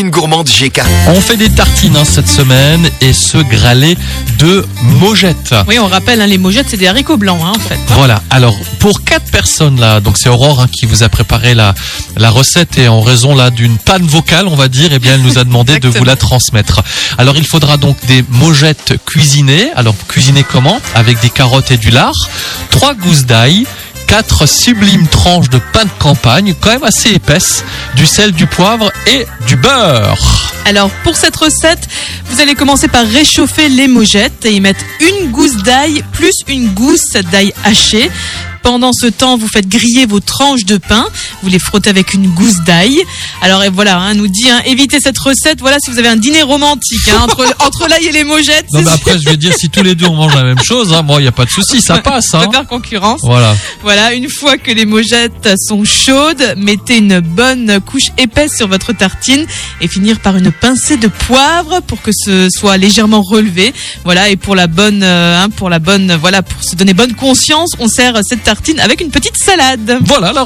Une gourmande GK. On fait des tartines hein, cette semaine et ce gralé de mojettes. Oui, on rappelle, hein, les mojettes, c'est des haricots blancs, hein, en fait. Voilà. Alors pour quatre personnes là, donc c'est Aurore hein, qui vous a préparé la la recette et en raison là d'une panne vocale, on va dire, eh bien elle nous a demandé de vous la transmettre. Alors il faudra donc des mojettes cuisinées. Alors cuisiner comment? Avec des carottes et du lard, trois gousses d'ail. Quatre sublimes tranches de pain de campagne, quand même assez épaisses, du sel, du poivre et du beurre. Alors, pour cette recette, vous allez commencer par réchauffer les mojettes et y mettre une gousse d'ail plus une gousse d'ail haché. Pendant ce temps, vous faites griller vos tranches de pain. Vous les frottez avec une gousse d'ail. Alors et voilà, hein, nous dit, hein, évitez cette recette. Voilà, si vous avez un dîner romantique hein, entre, entre l'ail et les mojettes, Non mais après je vais dire si tous les deux on mange la même chose, hein, moi il y a pas de souci, ça passe. Hein. faire concurrence. Voilà. Voilà, une fois que les mojettes sont chaudes, mettez une bonne couche épaisse sur votre tartine et finir par une pincée de poivre pour que ce soit légèrement relevé. Voilà, et pour la bonne, euh, pour la bonne, voilà, pour se donner bonne conscience, on sert cette avec une petite salade. Voilà la